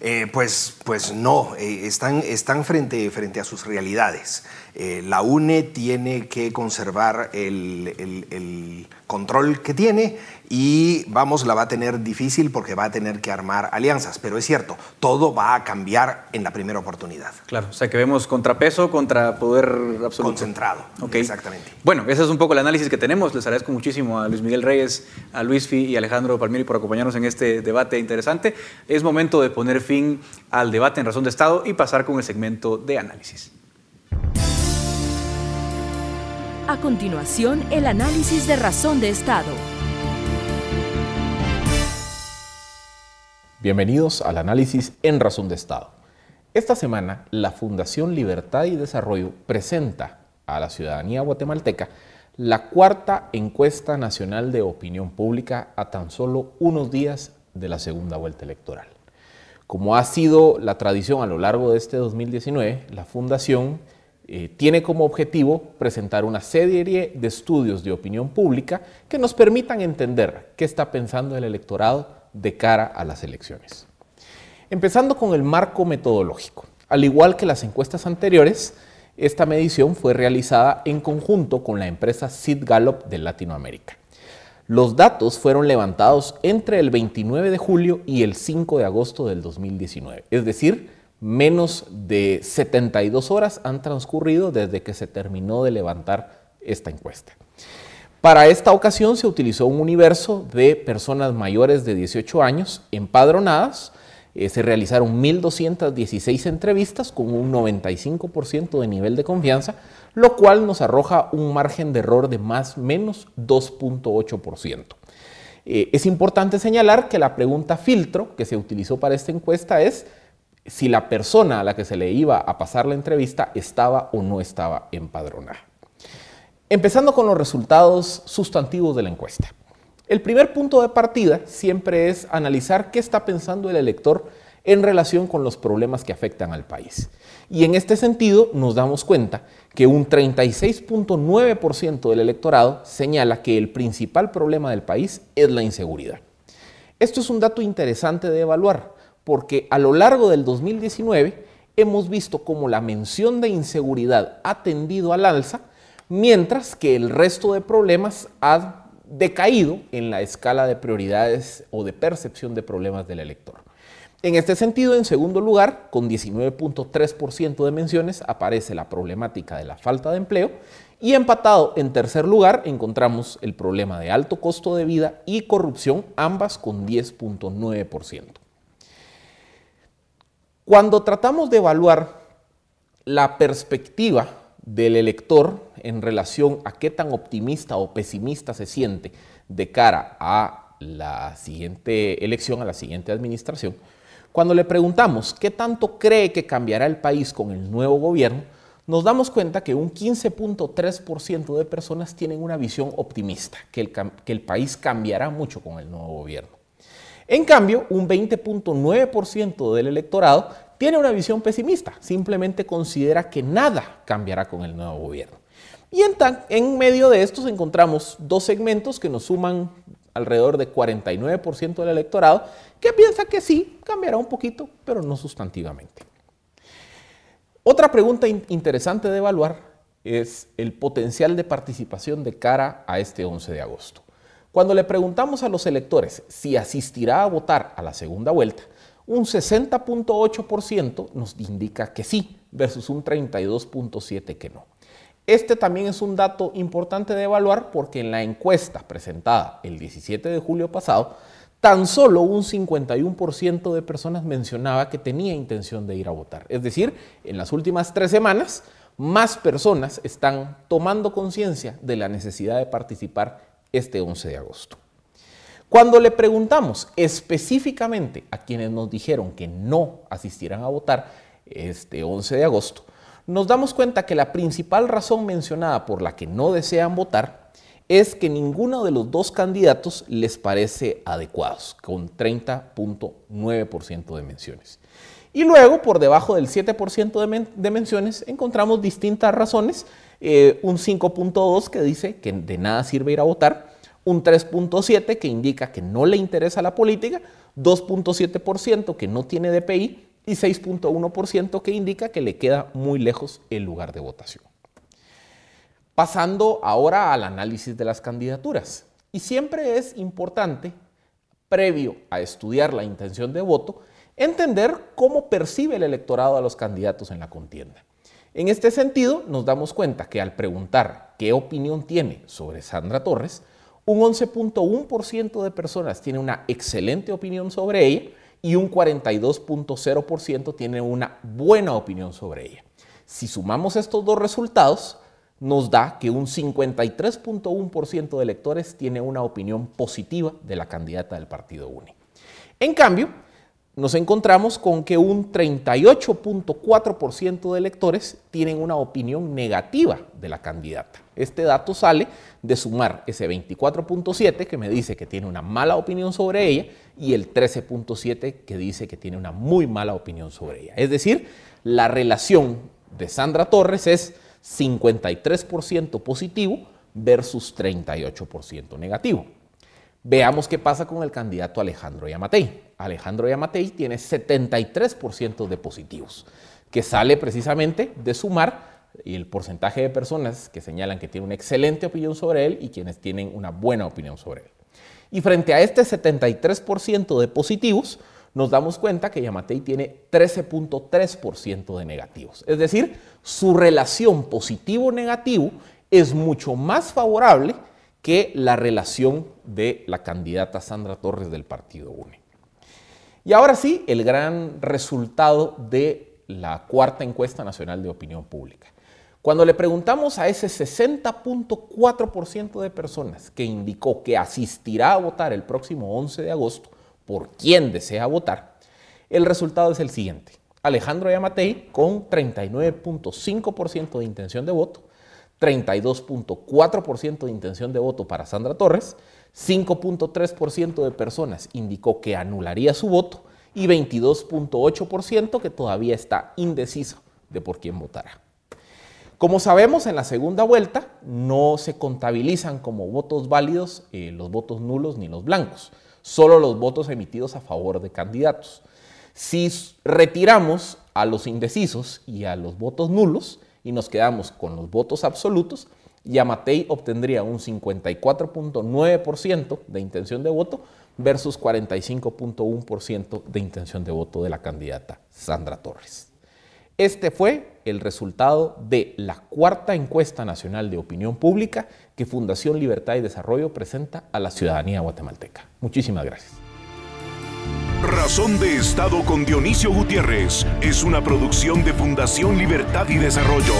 Eh, pues, pues no, eh, están, están frente, frente a sus realidades. Eh, la UNE tiene que conservar el, el, control que tiene y vamos, la va a tener difícil porque va a tener que armar alianzas. Pero es cierto, todo va a cambiar en la primera oportunidad. Claro, o sea que vemos contrapeso contra poder absoluto. Concentrado, okay. exactamente. Bueno, ese es un poco el análisis que tenemos. Les agradezco muchísimo a Luis Miguel Reyes, a Luis Fi y a Alejandro Palmieri por acompañarnos en este debate interesante. Es momento de poner fin al debate en razón de Estado y pasar con el segmento de análisis. A continuación, el análisis de razón de Estado. Bienvenidos al análisis en razón de Estado. Esta semana, la Fundación Libertad y Desarrollo presenta a la ciudadanía guatemalteca la cuarta encuesta nacional de opinión pública a tan solo unos días de la segunda vuelta electoral. Como ha sido la tradición a lo largo de este 2019, la Fundación eh, tiene como objetivo presentar una serie de estudios de opinión pública que nos permitan entender qué está pensando el electorado de cara a las elecciones. Empezando con el marco metodológico. Al igual que las encuestas anteriores, esta medición fue realizada en conjunto con la empresa Sid Gallup de Latinoamérica. Los datos fueron levantados entre el 29 de julio y el 5 de agosto del 2019, es decir, menos de 72 horas han transcurrido desde que se terminó de levantar esta encuesta. Para esta ocasión se utilizó un universo de personas mayores de 18 años empadronadas. Eh, se realizaron 1.216 entrevistas con un 95% de nivel de confianza, lo cual nos arroja un margen de error de más o menos 2.8%. Eh, es importante señalar que la pregunta filtro que se utilizó para esta encuesta es si la persona a la que se le iba a pasar la entrevista estaba o no estaba empadronada. Empezando con los resultados sustantivos de la encuesta. El primer punto de partida siempre es analizar qué está pensando el elector en relación con los problemas que afectan al país. Y en este sentido nos damos cuenta que un 36.9% del electorado señala que el principal problema del país es la inseguridad. Esto es un dato interesante de evaluar, porque a lo largo del 2019 hemos visto cómo la mención de inseguridad ha tendido al alza, mientras que el resto de problemas ha decaído en la escala de prioridades o de percepción de problemas del elector. En este sentido, en segundo lugar, con 19.3% de menciones, aparece la problemática de la falta de empleo y empatado en tercer lugar encontramos el problema de alto costo de vida y corrupción, ambas con 10.9%. Cuando tratamos de evaluar la perspectiva del elector en relación a qué tan optimista o pesimista se siente de cara a la siguiente elección, a la siguiente administración, cuando le preguntamos qué tanto cree que cambiará el país con el nuevo gobierno, nos damos cuenta que un 15.3% de personas tienen una visión optimista, que el, que el, país cambiará mucho con el nuevo gobierno. En cambio, un 20.9% del electorado tiene una visión pesimista, simplemente considera que nada cambiará con el nuevo gobierno. Y en, medio de estos encontramos dos segmentos que nos suman alrededor de 49% del electorado que piensa que sí, cambiará un poquito, pero no sustantivamente. Otra pregunta interesante de evaluar es el potencial de participación de cara a este 11 de agosto. Cuando le preguntamos a los electores si asistirá a votar a la segunda vuelta, un 60.8% nos indica que sí, versus un 32.7% que no. Este también es un dato importante de evaluar porque en la encuesta presentada el 17 de julio pasado, tan solo un 51% de personas mencionaba que tenía intención de ir a votar. Es decir, en las últimas tres semanas, más personas están tomando conciencia de la necesidad de participar este 11 de agosto. Cuando le preguntamos específicamente a quienes nos dijeron que no asistirán a votar este 11 de agosto, nos damos cuenta que la principal razón mencionada por la que no desean votar es que ninguno de los dos candidatos les parece adecuados, con 30.9% de menciones. Y luego, por debajo del 7% de, menciones, encontramos distintas razones. Eh, un 5.2 que dice que de nada sirve ir a votar, un 3.7 que indica que no le interesa la política, 2.7% que no tiene DPI y 6.1% que indica que le queda muy lejos el lugar de votación. Pasando ahora al análisis de las candidaturas. Y siempre es importante, previo a estudiar la intención de voto, entender cómo percibe el electorado a los candidatos en la contienda. En este sentido, nos damos cuenta que al preguntar qué opinión tiene sobre Sandra Torres, un 11.1% de personas tiene una excelente opinión sobre ella y un 42.0% tiene una buena opinión sobre ella. Si sumamos estos dos resultados, nos da que un 53.1% de electores tiene una opinión positiva de la candidata del Partido UNE. En cambio, nos encontramos con que un 38.4% de electores tienen una opinión negativa de la candidata. Este dato sale de sumar ese 24.7 que me dice que tiene una mala opinión sobre ella y el 13.7 que dice que tiene una muy mala opinión sobre ella. Es decir, la relación de Sandra Torres es 53% positivo versus 38% negativo. Veamos qué pasa con el candidato Alejandro Yamatei. Alejandro Yamatei tiene 73% de positivos, que sale precisamente de sumar el porcentaje de personas que señalan que tienen una excelente opinión sobre él y quienes tienen una buena opinión sobre él. Y frente a este 73% de positivos, nos damos cuenta que Yamatei tiene 13.3% de negativos. Es decir, su relación positivo-negativo es mucho más favorable que la relación de la candidata Sandra Torres del Partido UNE. Y ahora sí, el gran resultado de la cuarta encuesta nacional de opinión pública. Cuando le preguntamos a ese 60.4% de personas que indicó que asistirá a votar el próximo 11 de agosto por quién desea votar, el resultado es el siguiente. Alejandro Yamatei con 39.5% de intención de voto, 32.4% de intención de voto para Sandra Torres, 5.3% de personas indicó que anularía su voto y 22.8% que todavía está indeciso de por quién votará. Como sabemos, en la segunda vuelta no se contabilizan como votos válidos eh, los votos nulos ni los blancos, solo los votos emitidos a favor de candidatos. Si retiramos a los indecisos y a los votos nulos y nos quedamos con los votos absolutos, Yamatei obtendría un 54.9% de intención de voto versus 45.1% de intención de voto de la candidata Sandra Torres. Este fue el resultado de la cuarta encuesta nacional de opinión pública que Fundación Libertad y Desarrollo presenta a la ciudadanía guatemalteca. Muchísimas gracias. Razón de Estado con Dionisio Gutiérrez es una producción de Fundación Libertad y Desarrollo.